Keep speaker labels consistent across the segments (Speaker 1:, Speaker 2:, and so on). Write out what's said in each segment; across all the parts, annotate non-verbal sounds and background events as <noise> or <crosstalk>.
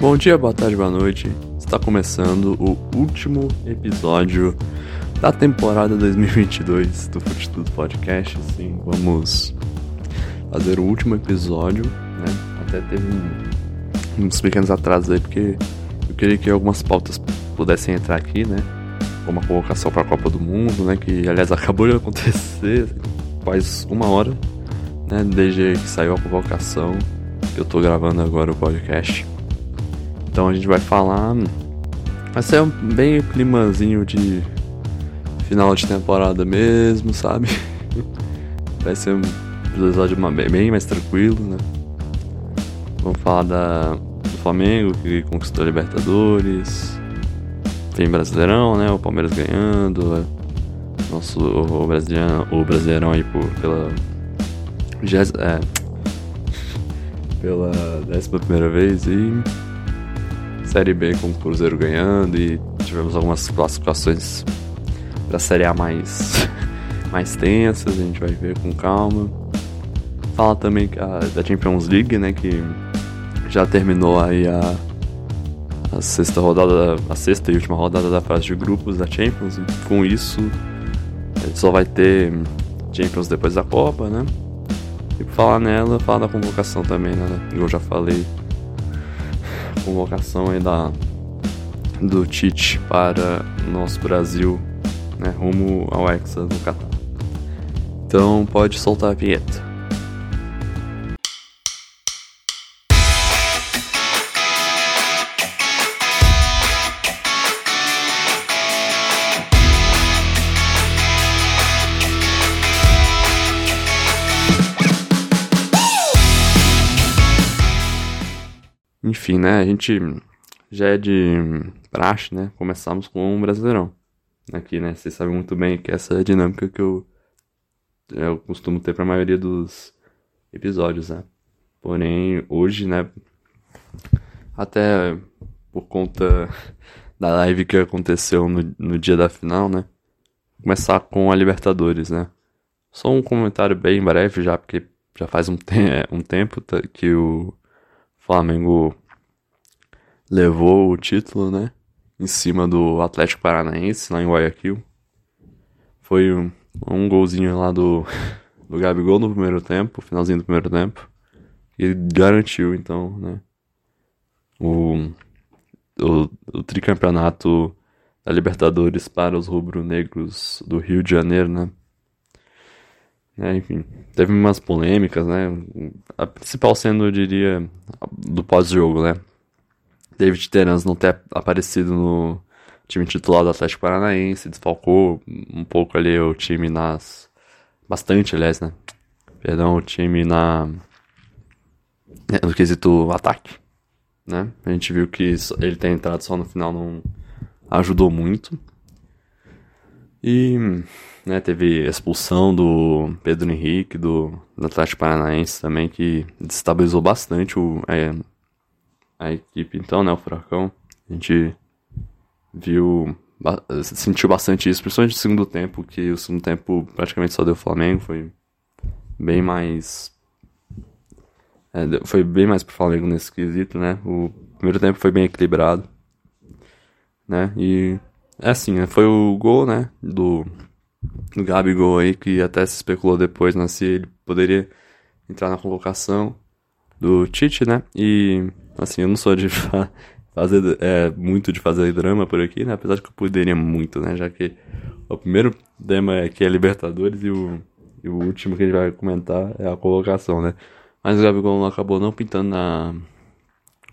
Speaker 1: Bom dia, boa tarde, boa noite. Está começando o último episódio da temporada 2022 do Fute Tudo Podcast. Sim, vamos fazer o último episódio, né? Até teve um, uns pequenos atrasos aí, porque eu queria que algumas pautas pudessem entrar aqui, né? Como a convocação para a Copa do Mundo, né? Que aliás <laughs> acabou de acontecer faz uma hora, né? Desde que saiu a convocação, eu tô gravando agora o podcast. Então a gente vai falar. Vai ser um bem climazinho de final de temporada mesmo, sabe? <laughs> Vai ser um episódio bem mais tranquilo, né? Vamos falar da, do Flamengo que conquistou a Libertadores. Tem Brasileirão, né? O Palmeiras ganhando. É, nosso o Brasileirão, o Brasileirão aí por, pela. É, <laughs> pela décima primeira vez e Série B com o Cruzeiro ganhando e tivemos algumas classificações para a Série A mais, <laughs> mais tensas, a gente vai ver com calma. Fala também da Champions League, né, que já terminou aí a, a sexta rodada, a sexta e última rodada da fase de grupos da Champions, e com isso a gente só vai ter Champions depois da Copa, né? E falar nela, falar da convocação também, né? Eu já falei convocação aí da, do Tite para nosso Brasil, né, rumo ao Hexa no Catar. Então pode soltar a vinheta. Né? A gente já é de praxe, né? Começamos com um Brasileirão. Aqui, né? Vocês sabem muito bem que essa é a dinâmica que eu, eu costumo ter para a maioria dos episódios, né? Porém, hoje, né? Até por conta da live que aconteceu no, no dia da final, né? Começar com a Libertadores, né? Só um comentário bem breve já, porque já faz um, te um tempo que o Flamengo levou o título, né? Em cima do Atlético Paranaense, lá em Guayaquil. Foi um, um golzinho lá do, <laughs> do Gabigol no primeiro tempo, finalzinho do primeiro tempo. E garantiu, então, né? O, o, o tricampeonato da Libertadores para os rubro-negros do Rio de Janeiro, né? É, enfim, teve umas polêmicas, né? A principal sendo, eu diria, do pós-jogo, né? David Terans não ter aparecido no time titular do Atlético Paranaense, desfalcou um pouco ali o time nas. Bastante, aliás, né? Perdão, o time na. É, no quesito ataque, né? A gente viu que ele ter entrado só no final não ajudou muito. E né, teve expulsão do Pedro Henrique, do, do Atlético Paranaense também, que destabilizou bastante o, é, a equipe, então, né, o Furacão. A gente viu, sentiu bastante isso, principalmente no segundo tempo, que o segundo tempo praticamente só deu Flamengo, foi bem mais. É, foi bem mais pro Flamengo nesse quesito, né? O primeiro tempo foi bem equilibrado, né? E é assim, né? Foi o gol, né? Do no Gabigol aí, que até se especulou depois né, se ele poderia entrar na convocação do Tite, né? E, assim, eu não sou de <laughs> fazer é, muito de fazer drama por aqui, né? Apesar de que eu poderia muito, né? Já que o primeiro tema aqui é Libertadores e o, e o último que a gente vai comentar é a convocação, né? Mas o Gabigol acabou não pintando na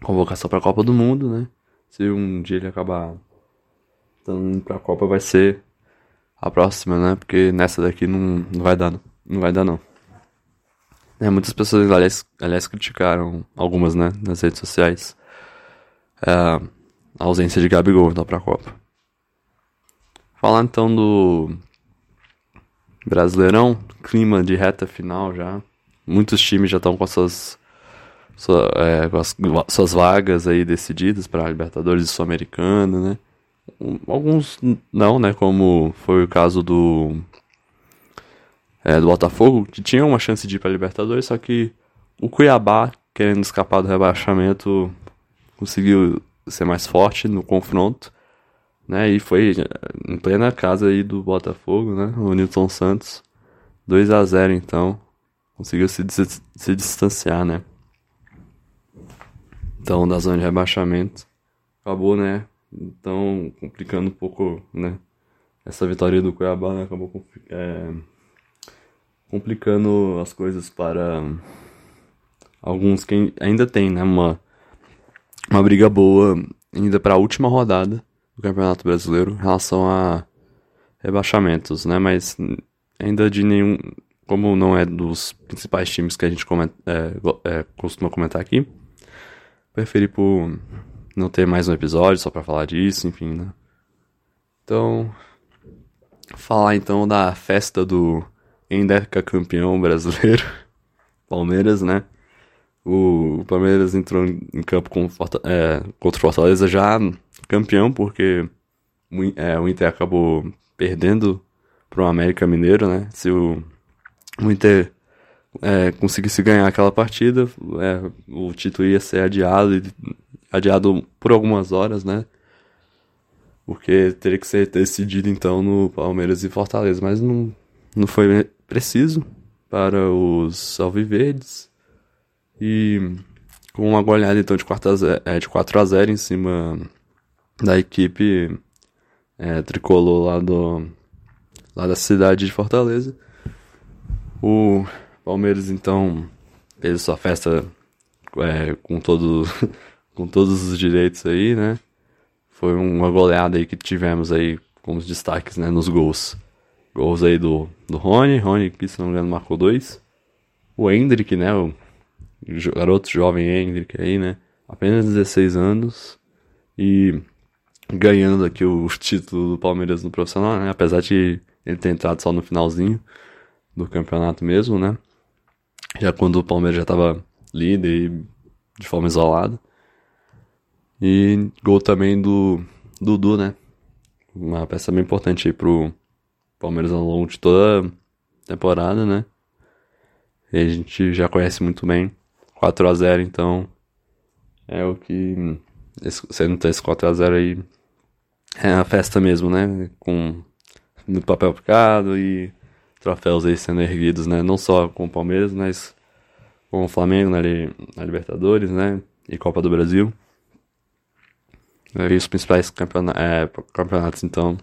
Speaker 1: convocação para a Copa do Mundo, né? Se um dia ele acabar indo para a Copa, vai ser a próxima, né? Porque nessa daqui não, não vai dar, não vai dar não. É, muitas pessoas, aliás, aliás, criticaram algumas, né, nas redes sociais, é, a ausência de Gabigol então, pra Copa. Falar então do Brasileirão, clima de reta final já. Muitos times já estão com suas, sua, é, com as, suas vagas aí decididas para Libertadores e Sul-Americana, né? Alguns não, né? Como foi o caso do. É, do Botafogo, que tinha uma chance de ir pra Libertadores, só que o Cuiabá, querendo escapar do rebaixamento, conseguiu ser mais forte no confronto, né? E foi em plena casa aí do Botafogo, né? O Nilton Santos, 2 a 0 então, conseguiu se, se distanciar, né? Então, da zona de rebaixamento, acabou, né? Então, complicando um pouco, né? Essa vitória do Cuiabá né? acabou é, complicando as coisas para alguns que ainda tem, né? Uma, uma briga boa ainda para a última rodada do Campeonato Brasileiro em relação a rebaixamentos, né? Mas ainda de nenhum. Como não é dos principais times que a gente comenta, é, é, costuma comentar aqui, preferi por não ter mais um episódio só para falar disso, enfim, né? Então, falar então da festa do Endeca campeão brasileiro, <laughs> Palmeiras, né? O Palmeiras entrou em campo com, é, contra o Fortaleza já campeão, porque é, o Inter acabou perdendo para o América Mineiro, né? Se o, o Inter é, conseguisse ganhar aquela partida, é, o título ia ser adiado, adiado por algumas horas, né? Porque teria que ser decidido então no Palmeiras e Fortaleza, mas não, não foi preciso para os alviverdes. E com uma goleada então de 4 a 0, é, de 4 a 0 em cima da equipe é, tricolor lá, do, lá da cidade de Fortaleza. O Palmeiras então fez sua festa é, com, todo, <laughs> com todos os direitos aí, né? Foi uma goleada aí que tivemos aí com os destaques né, nos gols. Gols aí do, do Rony, Rony que se não me engano marcou dois. O Hendrick, né? O garoto jovem Hendrick aí, né? Apenas 16 anos e ganhando aqui o título do Palmeiras no profissional, né? Apesar de ele ter entrado só no finalzinho do campeonato mesmo, né? Já quando o Palmeiras já estava líder e de forma isolada. E gol também do Dudu, né? Uma peça bem importante aí pro Palmeiras ao longo de toda a temporada, né? E a gente já conhece muito bem 4 a 0 então é o que sendo esse 4 a 0 aí é a festa mesmo, né? Com no papel picado e troféus aí sendo erguidos, né? Não só com o Palmeiras, mas com o Flamengo na, na Libertadores, né? E Copa do Brasil. E os principais é, campeonatos, então,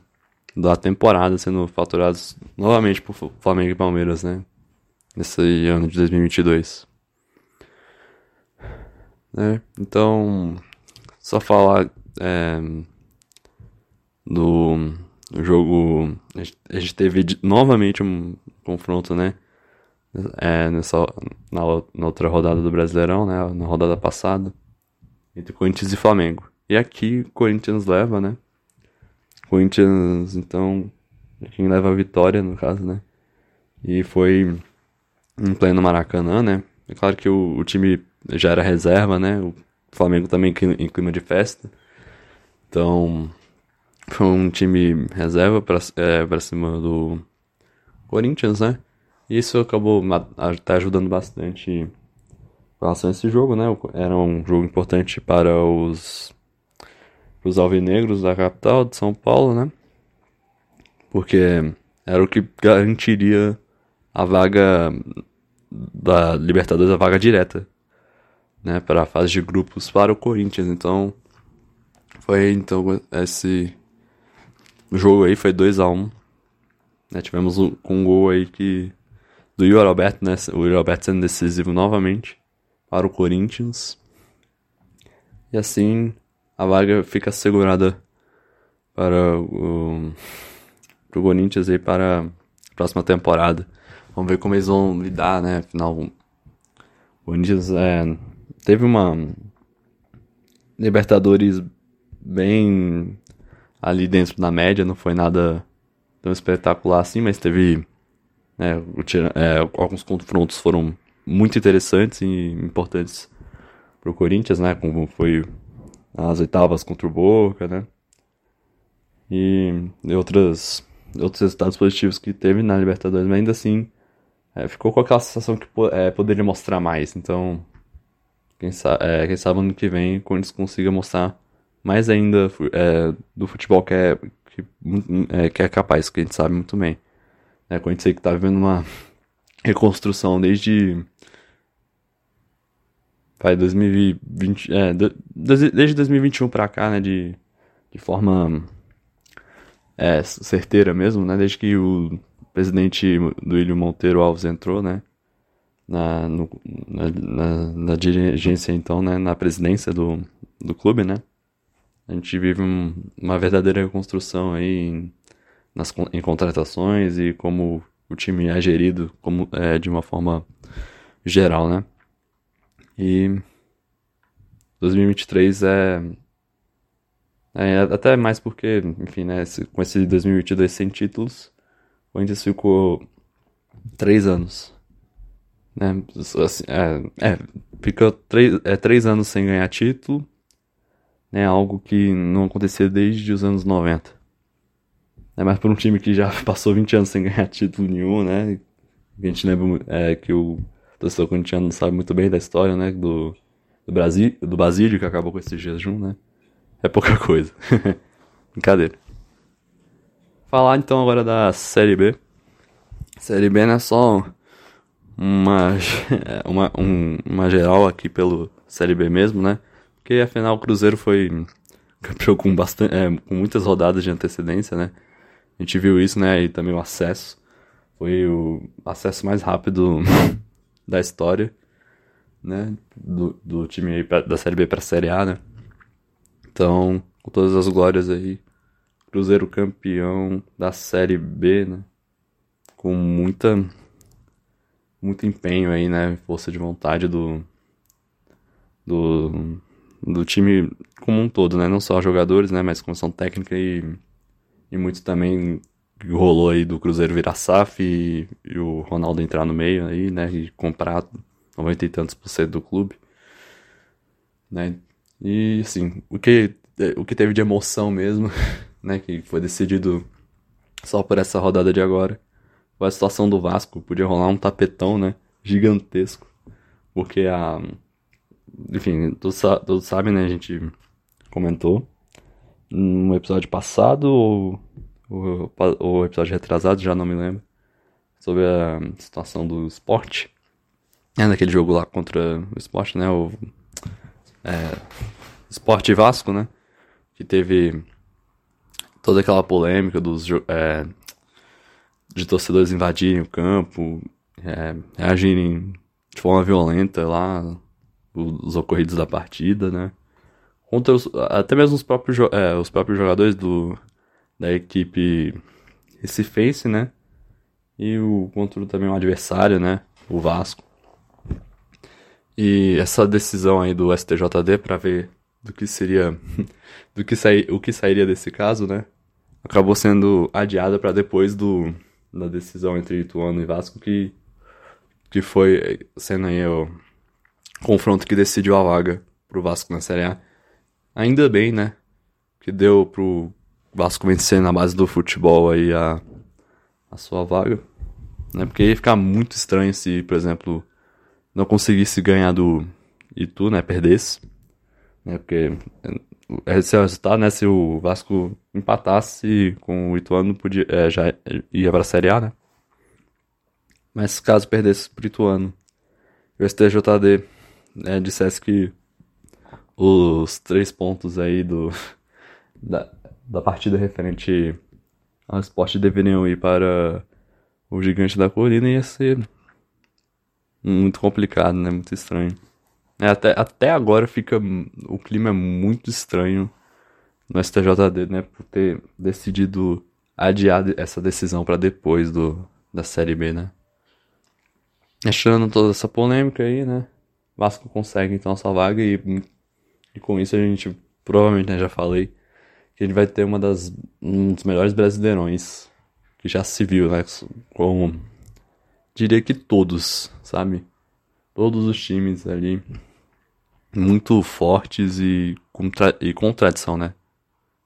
Speaker 1: da temporada sendo faturados novamente por Flamengo e Palmeiras, né? Nesse ano de 2022 né? Então, só falar é, do jogo. A gente teve novamente um confronto, né? É, nessa, na, na outra rodada do Brasileirão, né? Na rodada passada, entre Corinthians e Flamengo. E aqui Corinthians leva, né? Corinthians, então, quem leva a vitória, no caso, né? E foi em pleno Maracanã, né? É claro que o, o time já era reserva, né? O Flamengo também em clima de festa. Então, foi um time reserva para é, pra cima do Corinthians, né? E isso acabou tá ajudando bastante em relação a esse jogo, né? Era um jogo importante para os, os alvinegros da capital de São Paulo, né? Porque era o que garantiria a vaga da Libertadores, a vaga direta né, para a fase de grupos para o Corinthians. Então, foi então esse jogo aí foi 2 a 1 um, né, Tivemos um, um gol aí que do Yuri Alberto, né, o Yuri Alberto sendo decisivo novamente para o Corinthians. E assim a vaga fica segurada para o, para o Corinthians aí para a próxima temporada. Vamos ver como eles vão lidar, né? Afinal, o Corinthians é, teve uma Libertadores bem ali dentro da média, não foi nada tão espetacular assim, mas teve né, é, alguns confrontos foram muito interessantes e importantes para o Corinthians, né, como foi as oitavas contra o Boca, né, e outras, outros resultados positivos que teve na Libertadores, mas ainda assim é, ficou com aquela sensação que é, poderia mostrar mais, então Quem, sa é, quem sabe ano que vem o Corinthians consiga mostrar mais ainda é, do futebol que é, que, é, que é capaz, que a gente sabe muito bem. É, o Corinthians que tá vivendo uma reconstrução desde. Vai, 2020. É, desde 2021 pra cá, né? De, de forma é, certeira mesmo, né? Desde que o presidente do Ilho Monteiro Alves entrou, né? Na, no, na, na, na, dirigência, então, né? Na presidência do, do clube, né? A gente vive um, uma verdadeira reconstrução aí em, nas, em contratações e como o time é gerido como, é, de uma forma geral, né? E 2023 é, é até mais porque, enfim, né, com esse 2022 sem títulos, o Corinthians ficou três anos, né? Assim, é, é, ficou três, é, três anos sem ganhar título, né? Algo que não acontecia desde os anos 90. É mais por um time que já <laughs> passou 20 anos sem ganhar título nenhum, né? A gente lembra é, que o torcedor corintiano não sabe muito bem da história, né? Do, do, Brasil, do Basílio, que acabou com esse jejum, né? É pouca <laughs> coisa. Brincadeira. Falar então agora da Série B. Série B não é só uma, <laughs> uma, um, uma geral aqui pelo Série B mesmo, né? Porque afinal o Cruzeiro foi campeão com, bastante, é, com muitas rodadas de antecedência, né? A gente viu isso, né? E também o acesso. Foi o acesso mais rápido da história, né? Do, do time pra, da Série B pra Série A, né? Então, com todas as glórias aí. Cruzeiro campeão da Série B, né? Com muita. Muito empenho aí, né? Força de vontade do. Do. Do time como um todo, né? Não só jogadores, né? Mas comissão técnica e e muito também rolou aí do Cruzeiro virar SAF e, e, o Ronaldo entrar no meio aí, né? E comprar 90 e tantos por cento do clube. Né? E assim, o que, o que teve de emoção mesmo, <laughs> né? Que foi decidido só por essa rodada de agora. Foi a situação do Vasco. Podia rolar um tapetão, né? Gigantesco. Porque a. Enfim, todos, sabem, né? A gente comentou no episódio passado ou o episódio retrasado, já não me lembro, sobre a situação do esporte. É naquele jogo lá contra o esporte, né? O é, Esporte Vasco, né? Que teve toda aquela polêmica dos é, de torcedores invadirem o campo, é, reagirem de forma violenta lá, os ocorridos da partida, né? Contra os, até mesmo os próprios, é, os próprios jogadores do, da equipe recifense, né? E o contra também o adversário, né? O Vasco. E essa decisão aí do STJD para ver do que seria <laughs> do que sai, o que sairia desse caso, né? Acabou sendo adiada para depois do da decisão entre Ituano e Vasco que que foi sendo aí o confronto que decidiu a vaga pro Vasco na Série A. Ainda bem, né? Que deu pro Vasco vencer na base do futebol aí a, a sua vaga. Né? Porque ia ficar muito estranho se, por exemplo, não conseguisse ganhar do Itu, né? Perdesse. Né? Porque esse é o resultado, né? Se o Vasco empatasse com o Ituano, podia, é, já ia pra Série A, né? Mas caso perdesse pro Ituano e o STJD né, dissesse que os três pontos aí do <laughs> da, da partida referente ao esporte deveriam ir para o gigante da colina ia ser muito complicado, né? Muito estranho. É, até, até agora fica. O clima é muito estranho no STJD, né? Por ter decidido adiar essa decisão para depois do, da Série B, né? Achando toda essa polêmica aí, né? Vasco consegue então essa vaga e, e com isso a gente provavelmente né, já falei que ele vai ter uma das, um dos melhores brasileirões que já se viu, né? Com, diria que todos, sabe? Todos os times ali muito fortes e com, e com tradição, né?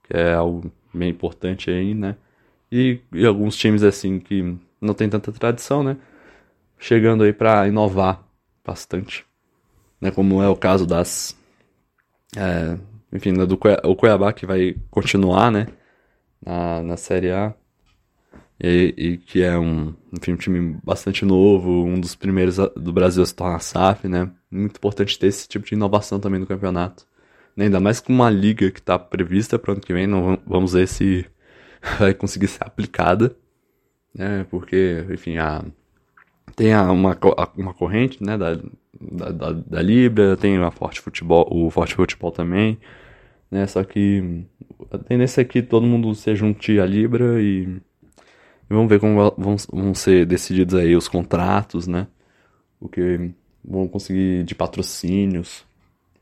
Speaker 1: Que é algo bem importante aí, né? E, e alguns times assim que não tem tanta tradição, né? Chegando aí para inovar bastante. né, como é o caso das. É, enfim, do Cuiabá, o Cuiabá que vai continuar, né, na, na Série A. E, e, que é um, enfim, um time bastante novo, um dos primeiros do Brasil a se tornar SAF, né? Muito importante ter esse tipo de inovação também no campeonato. Ainda mais com uma liga que está prevista para o ano que vem, não, vamos ver se <laughs> vai conseguir ser aplicada, né? Porque, enfim, a, tem a, uma, uma corrente, né, da, da, da, da Libra, tem a Forte Futebol, o Forte Futebol também, né? Só que a tendência é que todo mundo se junte à Libra e, e vamos ver como vão, vão ser decididos aí os contratos, né? O que vão conseguir de patrocínios,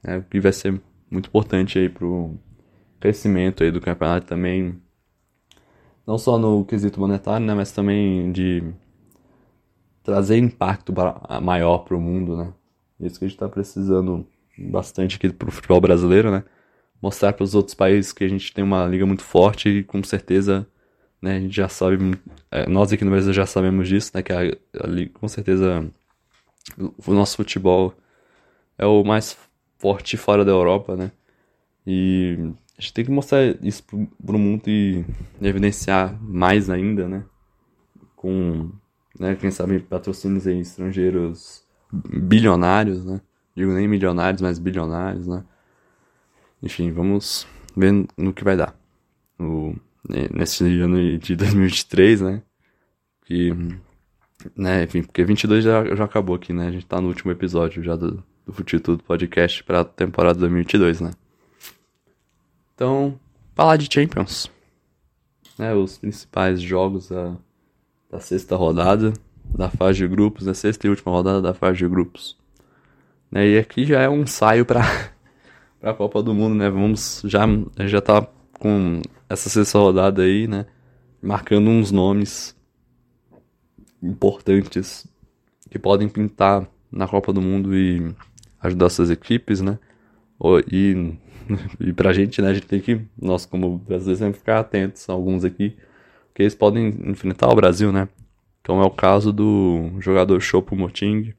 Speaker 1: né? O que vai ser muito importante aí pro crescimento aí do campeonato também, não só no quesito monetário, né? Mas também de trazer impacto maior para o mundo, né? Isso que a gente está precisando bastante aqui para o futebol brasileiro, né? Mostrar para os outros países que a gente tem uma liga muito forte e com certeza, né? A gente já sabe, é, nós aqui no Brasil já sabemos disso, né? Que a, a, com certeza o nosso futebol é o mais forte fora da Europa, né? E a gente tem que mostrar isso para o mundo e evidenciar mais ainda, né? Com né? Quem sabe patrocínios aí estrangeiros bilionários, né? Digo nem milionários, mas bilionários, né? Enfim, vamos ver no que vai dar. O, nesse ano de <laughs> 2023, né? Que, né, enfim, porque 22 já, já acabou aqui, né? A gente tá no último episódio já do, do Futitudo Podcast pra temporada 2022, né? Então, falar de Champions. Né, os principais jogos a da sexta rodada da fase de grupos, né? Sexta e última rodada da fase de grupos. Né? E aqui já é um ensaio para <laughs> a Copa do Mundo, né? Vamos já já tá com essa sexta rodada aí, né? Marcando uns nomes importantes que podem pintar na Copa do Mundo e ajudar suas equipes, né? E, <laughs> e pra gente, né, a gente tem que, nós como brasileiros, sempre ficar atentos a alguns aqui que eles podem enfrentar o Brasil, né? Então é o caso do jogador Chopo Moting.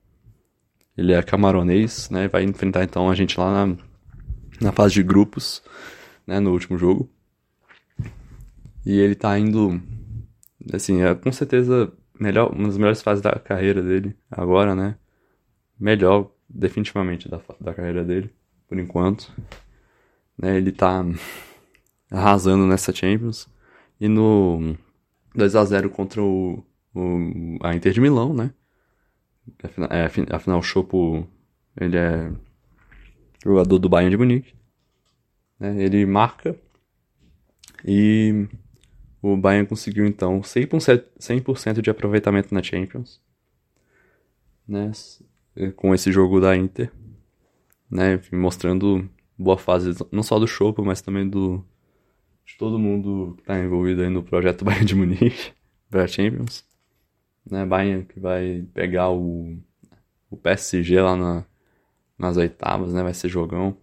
Speaker 1: Ele é camaronês, né? Vai enfrentar então a gente lá na, na fase de grupos, né? No último jogo. E ele tá indo, assim, é com certeza melhor, uma das melhores fases da carreira dele agora, né? Melhor, definitivamente, da, da carreira dele, por enquanto. Né? Ele tá arrasando nessa Champions. E no 2 a 0 contra o, o, a Inter de Milão, né? Afinal, é, afinal o Chopo, ele é jogador do Bayern de Munique. Né? Ele marca e o Bayern conseguiu então 100%, 100 de aproveitamento na Champions. Né? Com esse jogo da Inter. Né? Mostrando boa fase não só do Chopo, mas também do de todo mundo que está envolvido aí no projeto <laughs> Bayern de Munique para Champions. Né, Bayern que vai pegar o, o PSG lá na, nas oitavas, né? Vai ser jogão.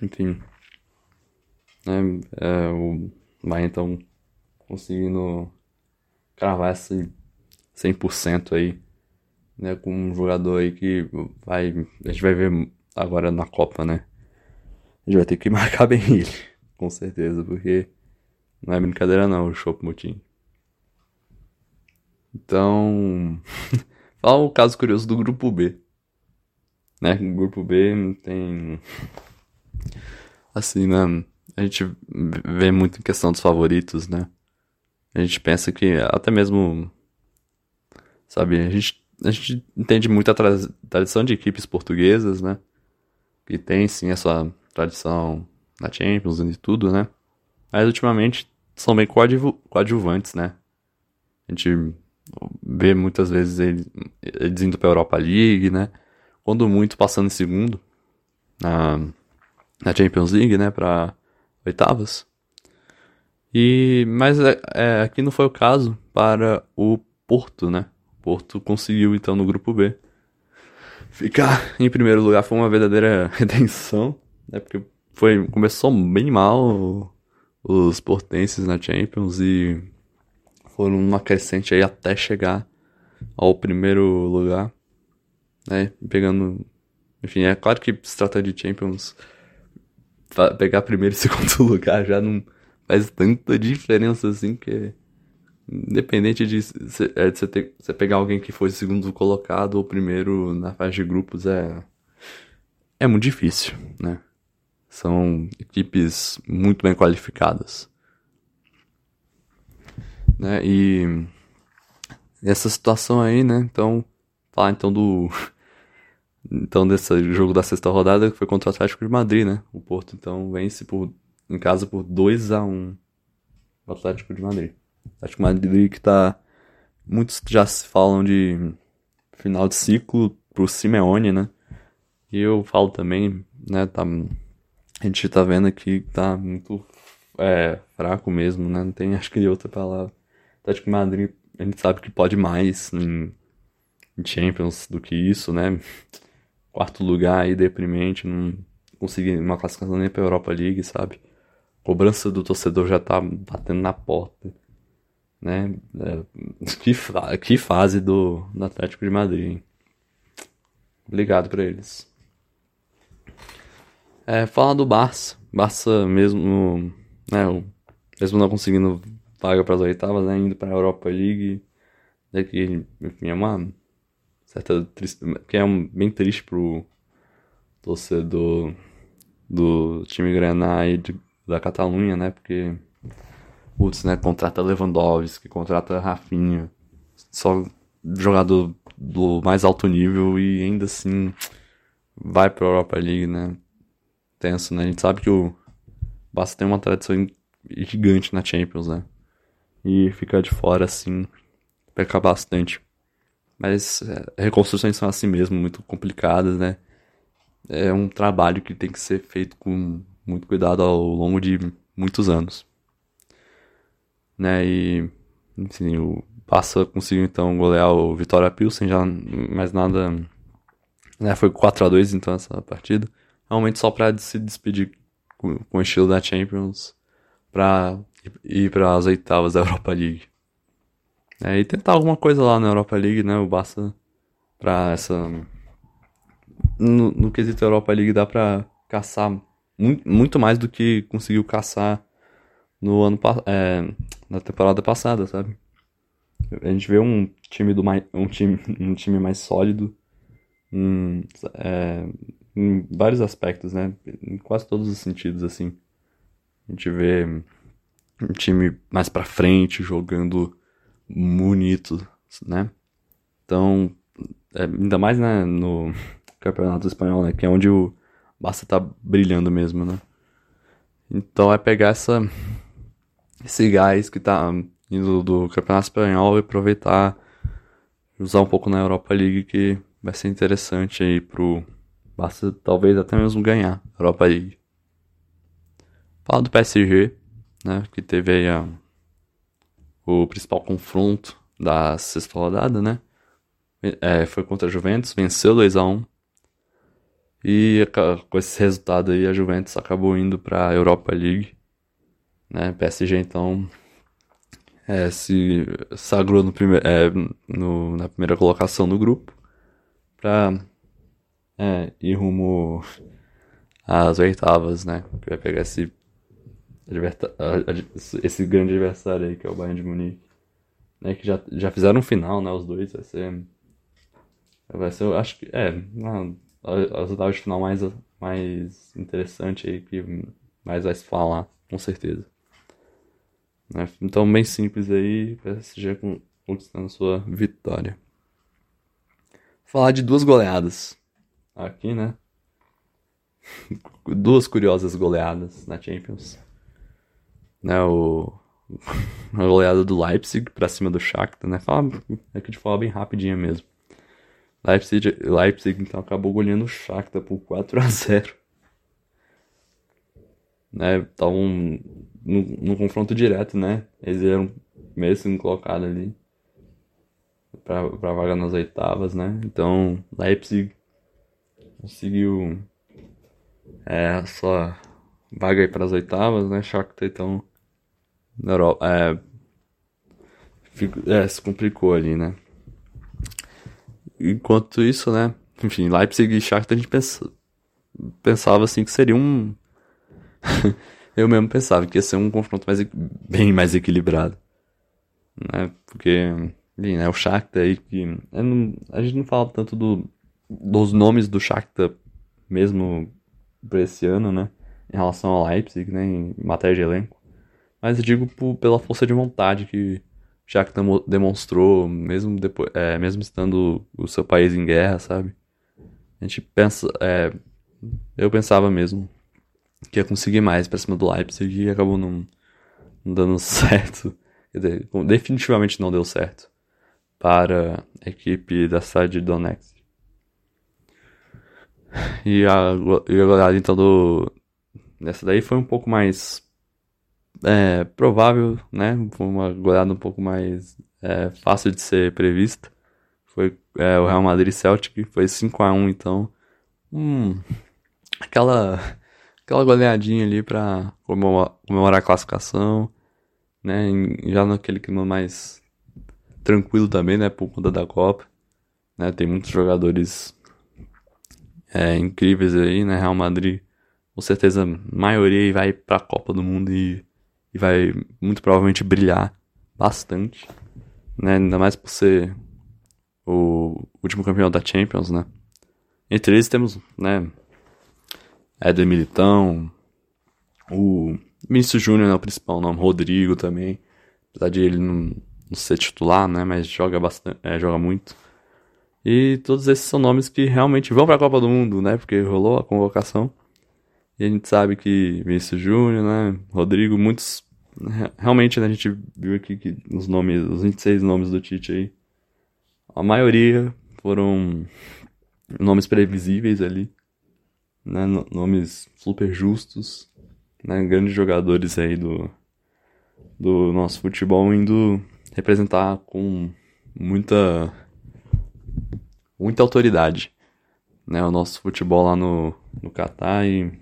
Speaker 1: Enfim. Né, é, o Bayern então conseguindo cravar esse 100% aí. Né, com um jogador aí que vai. A gente vai ver agora na Copa, né? A gente vai ter que <laughs> marcar bem ele com certeza, porque não é brincadeira não, o Chopp Mutim. Então, <laughs> fala o caso curioso do grupo B. Né? O grupo B tem assim, né? A gente vê muito em questão dos favoritos, né? A gente pensa que até mesmo sabe, a gente a gente entende muito a tra tradição de equipes portuguesas, né? Que tem sim essa tradição na Champions e tudo, né? Mas ultimamente são bem coadju coadjuvantes, né? A gente vê muitas vezes eles, eles indo pra Europa League, né? Quando muito passando em segundo na, na Champions League, né? Pra oitavas. E, mas é, é, aqui não foi o caso para o Porto, né? O Porto conseguiu então no grupo B ficar em primeiro lugar foi uma verdadeira <laughs> redenção, né? Porque foi começou bem mal os portenses na Champions e foram numa crescente aí até chegar ao primeiro lugar, né? Pegando enfim, é claro que se trata de Champions, pegar primeiro e <laughs> segundo lugar já não faz tanta diferença assim que independente de você é, ter, você pegar alguém que foi segundo colocado ou primeiro na fase de grupos é é muito difícil, né? São equipes muito bem qualificadas. Né? E essa situação aí, né? Então, falar então do <laughs> então desse jogo da sexta rodada que foi contra o Atlético de Madrid, né? O Porto então vence por em casa por 2 a 1 o Atlético de Madrid. O Atlético de Madrid que tá muitos já se falam de final de ciclo pro Simeone, né? E eu falo também, né, tá a gente tá vendo aqui que tá muito é, fraco mesmo, né? Não tem <laughs> acho que outra palavra. Atlético de Madrid, a gente sabe que pode mais em, Champions do que isso, né? <laughs> Quarto lugar aí deprimente, não conseguir uma classificação nem pra Europa League, sabe? cobrança do torcedor já tá batendo na porta, né? É, <laughs> que, que fase do, do Atlético de Madrid, hein? Obrigado pra eles. É, falar do Barça. Barça mesmo, né, mesmo não conseguindo vaga para as oitavas, né, indo para a Europa League, daqui, enfim, é uma certa triste, que é um, bem triste pro torcedor do time Granada e de, da Catalunha, né, porque putz, né, contrata Lewandowski, contrata Rafinha, só jogador do mais alto nível e ainda assim vai para a Europa League, né? Tenso, né? A gente sabe que o Barça tem uma tradição gigante na Champions, né? E ficar de fora, assim, peca bastante. Mas é, reconstruções são assim mesmo, muito complicadas, né? É um trabalho que tem que ser feito com muito cuidado ao longo de muitos anos. Né? E, enfim, o Barça conseguiu então golear o Vitória Pilsen, já mais nada. Né? Foi 4 a 2 então essa partida realmente só para se despedir com, o estilo da Champions para ir para as oitavas da <laughs> Europa League. É, e tentar alguma coisa lá na Europa League, né? O Barça para essa no, no quesito Europa League dá para caçar muito, muito mais do que conseguiu caçar no ano é, na temporada passada, sabe? A gente vê um time do mais, um time um time mais sólido, um, é, em vários aspectos, né? Em quase todos os sentidos, assim. A gente vê um time mais pra frente, jogando bonito, né? Então, é, ainda mais né, no <laughs> Campeonato Espanhol, né? Que é onde o Barça tá brilhando mesmo, né? Então é pegar essa, esse gás que tá indo do Campeonato Espanhol e aproveitar, usar um pouco na Europa League que vai ser interessante aí pro Basta talvez até mesmo ganhar a Europa League. Fala do PSG, né? Que teve aí a, o principal confronto da sexta rodada, né? É, foi contra a Juventus, venceu 2x1. E com esse resultado aí, a Juventus acabou indo para a Europa League. Né? PSG então é, se sagrou no é, no, na primeira colocação do grupo para é, e rumo às oitavas, né? Que vai pegar esse, esse grande adversário aí, que é o Bayern de Munique. Né, que já, já fizeram um final, né? Os dois, vai ser. Vai ser, eu acho que. É, as oitavas de final mais, mais interessante aí, que mais vai se falar, com certeza. Né? Então, bem simples aí, PSG conquistando sua vitória. Falar de duas goleadas aqui, né? <laughs> Duas curiosas goleadas na Champions. Né, o <laughs> a goleada do Leipzig pra cima do Shakhtar, né? Fala, é que de forma bem rapidinha mesmo. Leipzig, Leipzig então acabou goleando o Shakhtar por 4 a 0. Né, estavam no, no confronto direto, né? Eles eram mesmo colocados ali pra, pra vaga nas oitavas, né? Então, Leipzig conseguiu é, sua vaga aí para as oitavas, né? Shakhtar então na Europa, é, é, se complicou ali, né? Enquanto isso, né? enfim, Leipzig e Shakhtar a gente pensa, pensava assim que seria um. <laughs> eu mesmo pensava que ia ser um confronto mais, bem mais equilibrado. Né? Porque, enfim, né, o Shakhtar aí que. Não, a gente não fala tanto do, dos nomes do Shakhtar mesmo pra esse ano, né? Em relação ao Leipzig, né? Em matéria de elenco. Mas eu digo por, pela força de vontade que o Shakhtar demonstrou, mesmo, depois, é, mesmo estando o seu país em guerra, sabe? A gente pensa. É, eu pensava mesmo que ia conseguir mais pra cima do Leipzig e acabou não, não dando <laughs> certo. Dizer, definitivamente não deu certo para a equipe da cidade de Donetsk. E a, e a goleada então do. Dessa daí foi um pouco mais é, provável, né? Foi uma goleada um pouco mais é, fácil de ser prevista. Foi é, o Real Madrid Celtic, foi 5 a 1 então. Hum, aquela, aquela goleadinha ali pra comemorar, comemorar a classificação, né? Já naquele clima mais tranquilo também, né? Por conta da Copa. Né? Tem muitos jogadores é, incríveis aí, né? Real Madrid, com certeza, a maioria vai pra Copa do Mundo e, e vai muito provavelmente brilhar bastante, né? Ainda mais por ser o último campeão da Champions, né? Entre eles temos, né? Éder Militão, o Vinícius Júnior, né, o principal nome, Rodrigo também, apesar de ele não, não ser titular, né? Mas joga bastante, é, joga muito. E todos esses são nomes que realmente vão para a Copa do Mundo, né? Porque rolou a convocação. E a gente sabe que Vinícius Júnior, né? Rodrigo, muitos. Realmente, né, a gente viu aqui que os nomes, os 26 nomes do Tite aí, a maioria foram nomes previsíveis ali, né? Nomes super justos, né? Grandes jogadores aí do, do nosso futebol indo representar com muita muita autoridade, né? O nosso futebol lá no, no Catar e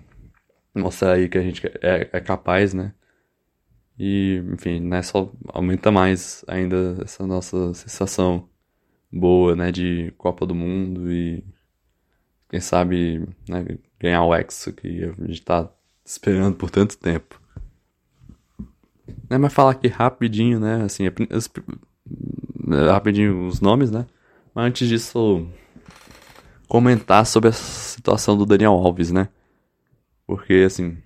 Speaker 1: mostrar aí que a gente é, é capaz, né? E, enfim, né, só aumenta mais ainda essa nossa sensação boa, né, de Copa do Mundo e quem sabe, né, ganhar o Exo que a gente tá esperando por tanto tempo. Né, mas falar aqui rapidinho, né, assim, rapidinho os nomes, né, mas antes disso, comentar sobre a situação do Daniel Alves, né? Porque, assim,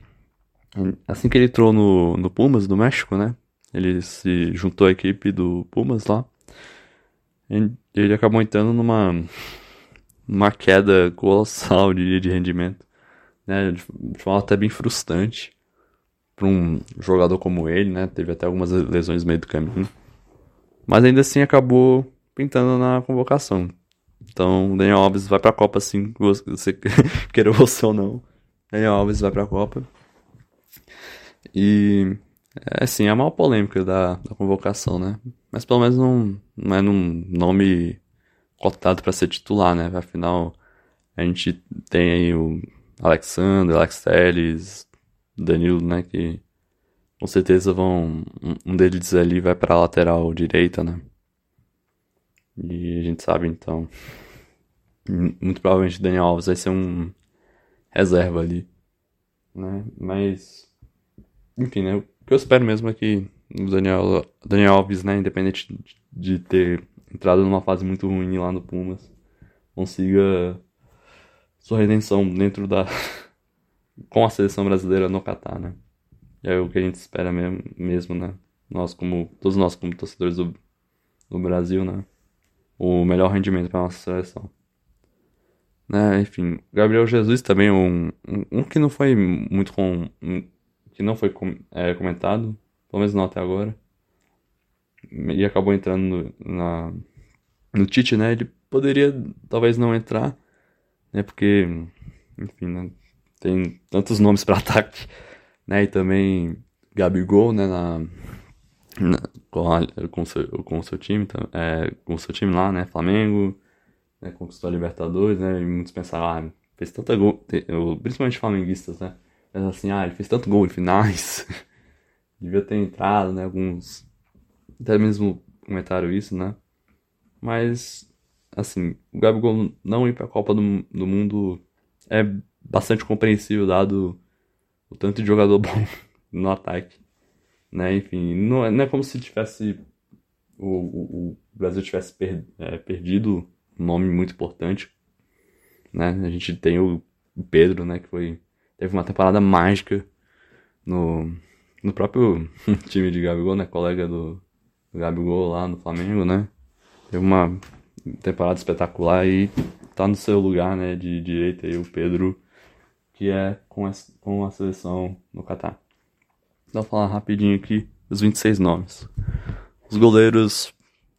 Speaker 1: assim que ele entrou no, no Pumas, do México, né? Ele se juntou à equipe do Pumas lá. Ele acabou entrando numa, numa queda colossal de, de rendimento, né? De, de forma até bem frustrante para um jogador como ele, né? Teve até algumas lesões no meio do caminho. Mas ainda assim acabou pintando na convocação. Então, Daniel Alves vai pra Copa sim, você <laughs> queira você ou não. Daniel Alves vai pra Copa. E é assim, é a maior polêmica da, da convocação, né? Mas pelo menos não, não é num nome cotado para ser titular, né? Afinal, a gente tem aí o Alexander, Alex Telles, Danilo, né? Que com certeza vão. Um deles ali vai pra lateral direita, né? E a gente sabe então. Muito provavelmente Daniel Alves vai ser um reserva ali. Né? Mas. Enfim, né? O que eu espero mesmo é que o Daniel, Daniel Alves, né, independente de ter entrado numa fase muito ruim lá no Pumas, consiga sua redenção dentro da. <laughs> com a seleção brasileira no Catar, né? É o que a gente espera mesmo, mesmo né? Nós como. Todos nós como torcedores do, do Brasil, né? O melhor rendimento para nossa seleção. Né, enfim, Gabriel Jesus também um, um, um, que não foi muito com um, que não foi com, é, comentado, pelo menos não até agora. E acabou entrando no, na no Tite, né? Ele poderia talvez não entrar, né? Porque enfim, né, tem tantos nomes para <laughs> ataque, né? E também Gabigol, né, na com, a, com, seu, com seu time, é, com seu time lá, né, Flamengo, né, conquistou a Libertadores, né, e muitos pensaram, ah, fez tanta gol, principalmente flamenguistas, né, pensam assim, ah, ele fez tanto gol em finais, <laughs> devia ter entrado, né, alguns até mesmo comentaram isso, né, mas, assim, o Gabigol não ir pra Copa do, do Mundo é bastante compreensível, dado o tanto de jogador <laughs> bom no ataque. Né? Enfim, não é, não é como se tivesse. O, o, o Brasil tivesse per, é, perdido um nome muito importante. Né? A gente tem o Pedro, né? Que foi. Teve uma temporada mágica no, no próprio <laughs> time de Gabigol, né? Colega do, do Gabigol lá no Flamengo, né? Teve uma temporada espetacular e tá no seu lugar, né? De direita aí o Pedro, que é com a, com a seleção no Catar. Então, falar rapidinho aqui os 26 nomes. Os goleiros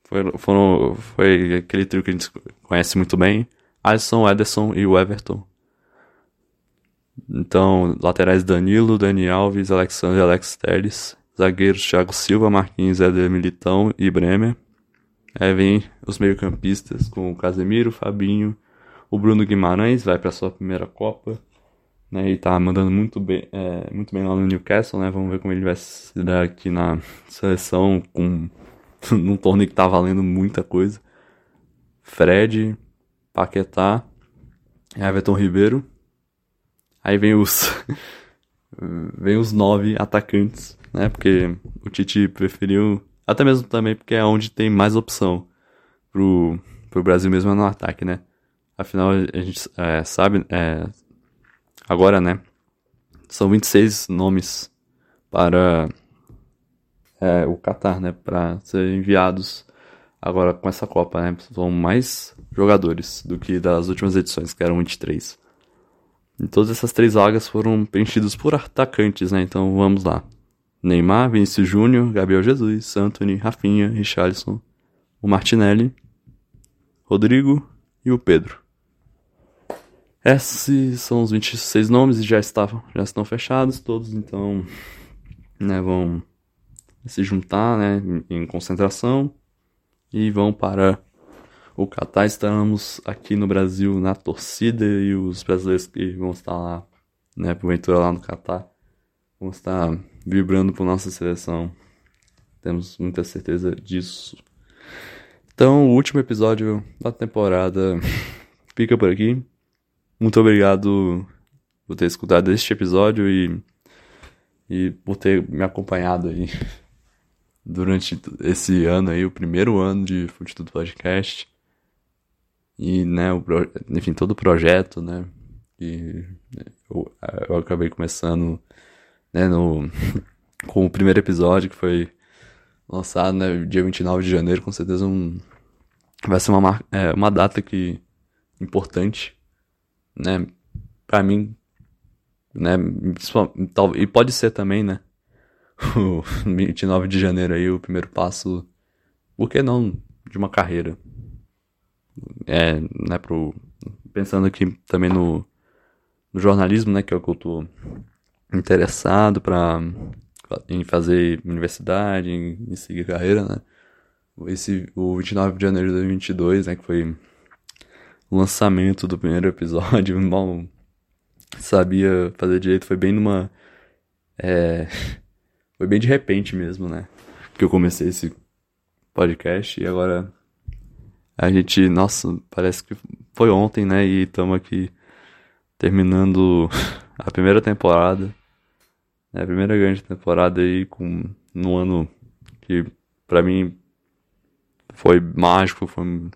Speaker 1: foram, foram foi aquele trio que a gente conhece muito bem: Alisson, Ederson e o Everton. Então, laterais Danilo, Dani Alves, Alexandre e Alex Telles. Zagueiros Thiago Silva, Marquinhos, Éder Militão e Bremer. Aí vem os meio-campistas com o Casemiro, Fabinho, o Bruno Guimarães vai para sua primeira Copa, né? E tá mandando muito bem, é, muito bem lá no Newcastle, né? Vamos ver como ele vai se dar aqui na seleção com <laughs> num torneio que tá valendo muita coisa. Fred, Paquetá, Everton Ribeiro. Aí vem os <laughs> vem os nove atacantes, né? Porque o Tite preferiu até mesmo também porque é onde tem mais opção pro, pro Brasil mesmo é no ataque, né? Afinal, a gente é, sabe, é, agora, né? São 26 nomes para é, o Qatar, né? Para serem enviados agora com essa Copa, né? São mais jogadores do que das últimas edições, que eram 23. E todas essas três vagas foram preenchidas por atacantes, né? Então vamos lá. Neymar, Vinícius Júnior, Gabriel Jesus, Anthony, Rafinha, Richarlison, o Martinelli, Rodrigo e o Pedro. Esses são os 26 nomes e já estavam, já estão fechados todos, então, né, vão se juntar, né, em concentração e vão para o Catar. Estamos aqui no Brasil na torcida e os brasileiros que vão estar lá, né, porventura lá no Catar, vão estar vibrando por nossa seleção. Temos muita certeza disso. Então, o último episódio da temporada <laughs> fica por aqui. Muito obrigado por ter escutado este episódio e, e por ter me acompanhado aí <laughs> durante esse ano aí, o primeiro ano de Futuro Podcast. E, né, o, enfim, todo o projeto, né, e eu, eu acabei começando né, no, <laughs> com o primeiro episódio que foi lançado, né, dia 29 de janeiro, com certeza um, vai ser uma, é, uma data que importante, né, pra mim, né, e pode ser também, né, <laughs> o 29 de janeiro aí, o primeiro passo, por que não, de uma carreira, é, né, pro, pensando aqui também no, no jornalismo, né, que é o que eu tô interessado para em fazer universidade, em, em, seguir carreira, né? Esse, o 29 de janeiro de 2022, né, que foi lançamento do primeiro episódio, <laughs> mal sabia fazer direito, foi bem numa... É, <laughs> foi bem de repente mesmo, né? Que eu comecei esse podcast e agora a gente, nossa, parece que foi ontem, né? E estamos aqui terminando <laughs> a primeira temporada. É a primeira grande temporada aí com no ano que para mim foi mágico, foi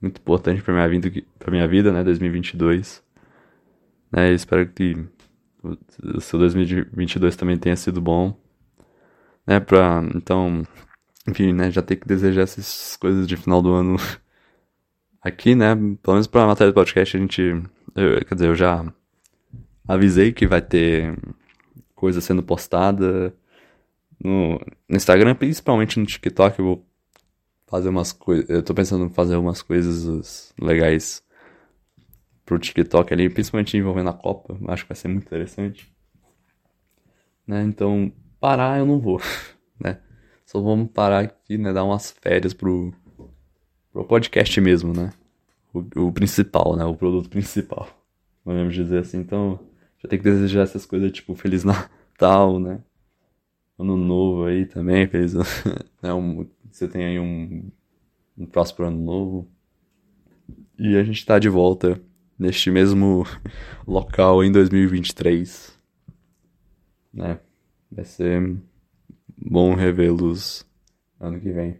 Speaker 1: muito importante para minha vida, para minha vida, né, 2022. Né, espero que o seu 2022 também tenha sido bom. Né, pra, então, enfim, né, já ter que desejar essas coisas de final do ano <laughs> aqui, né, pelo menos pra matéria do podcast a gente, eu, quer dizer, eu já avisei que vai ter coisa sendo postada no, no Instagram, principalmente no TikTok. Eu vou fazer umas coisas. Eu tô pensando em fazer umas coisas legais pro TikTok ali, principalmente envolvendo a Copa. Acho que vai ser muito interessante. Né? Então, parar eu não vou, <laughs> né? Só vamos parar aqui, né? Dar umas férias pro, pro podcast mesmo, né? O, o principal, né? O produto principal. <laughs> Vamos dizer assim. Então, já tem que desejar essas coisas, tipo, Feliz Natal, né? Ano novo aí também, feliz. <laughs> né? Um, você tem aí um, um próspero ano novo. E a gente tá de volta neste mesmo <laughs> local em 2023. Né? Vai ser bom revê-los ano que vem.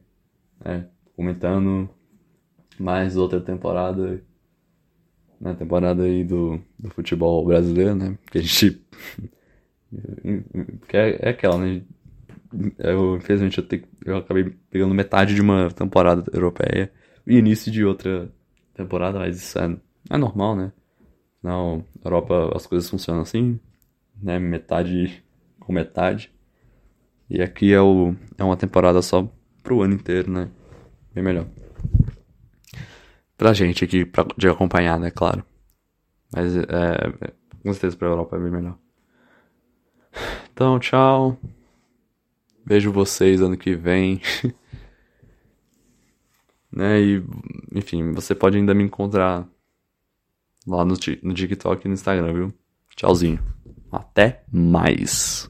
Speaker 1: Né? Comentando mais outra temporada. Na temporada aí do, do futebol brasileiro, né? Que a gente. <laughs> que é, é aquela, né? Eu, infelizmente, eu, te, eu acabei pegando metade de uma temporada europeia e início de outra temporada, mas isso é, é normal, né? Na Europa as coisas funcionam assim, né? Metade com metade. E aqui é, o, é uma temporada só pro ano inteiro, né? Bem melhor. Pra gente aqui, pra, de acompanhar, né? Claro. Mas é, é, com certeza pra Europa é bem melhor. Então, tchau. Vejo vocês ano que vem. <laughs> né? E, enfim, você pode ainda me encontrar lá no, no TikTok e no Instagram, viu? Tchauzinho. Até mais.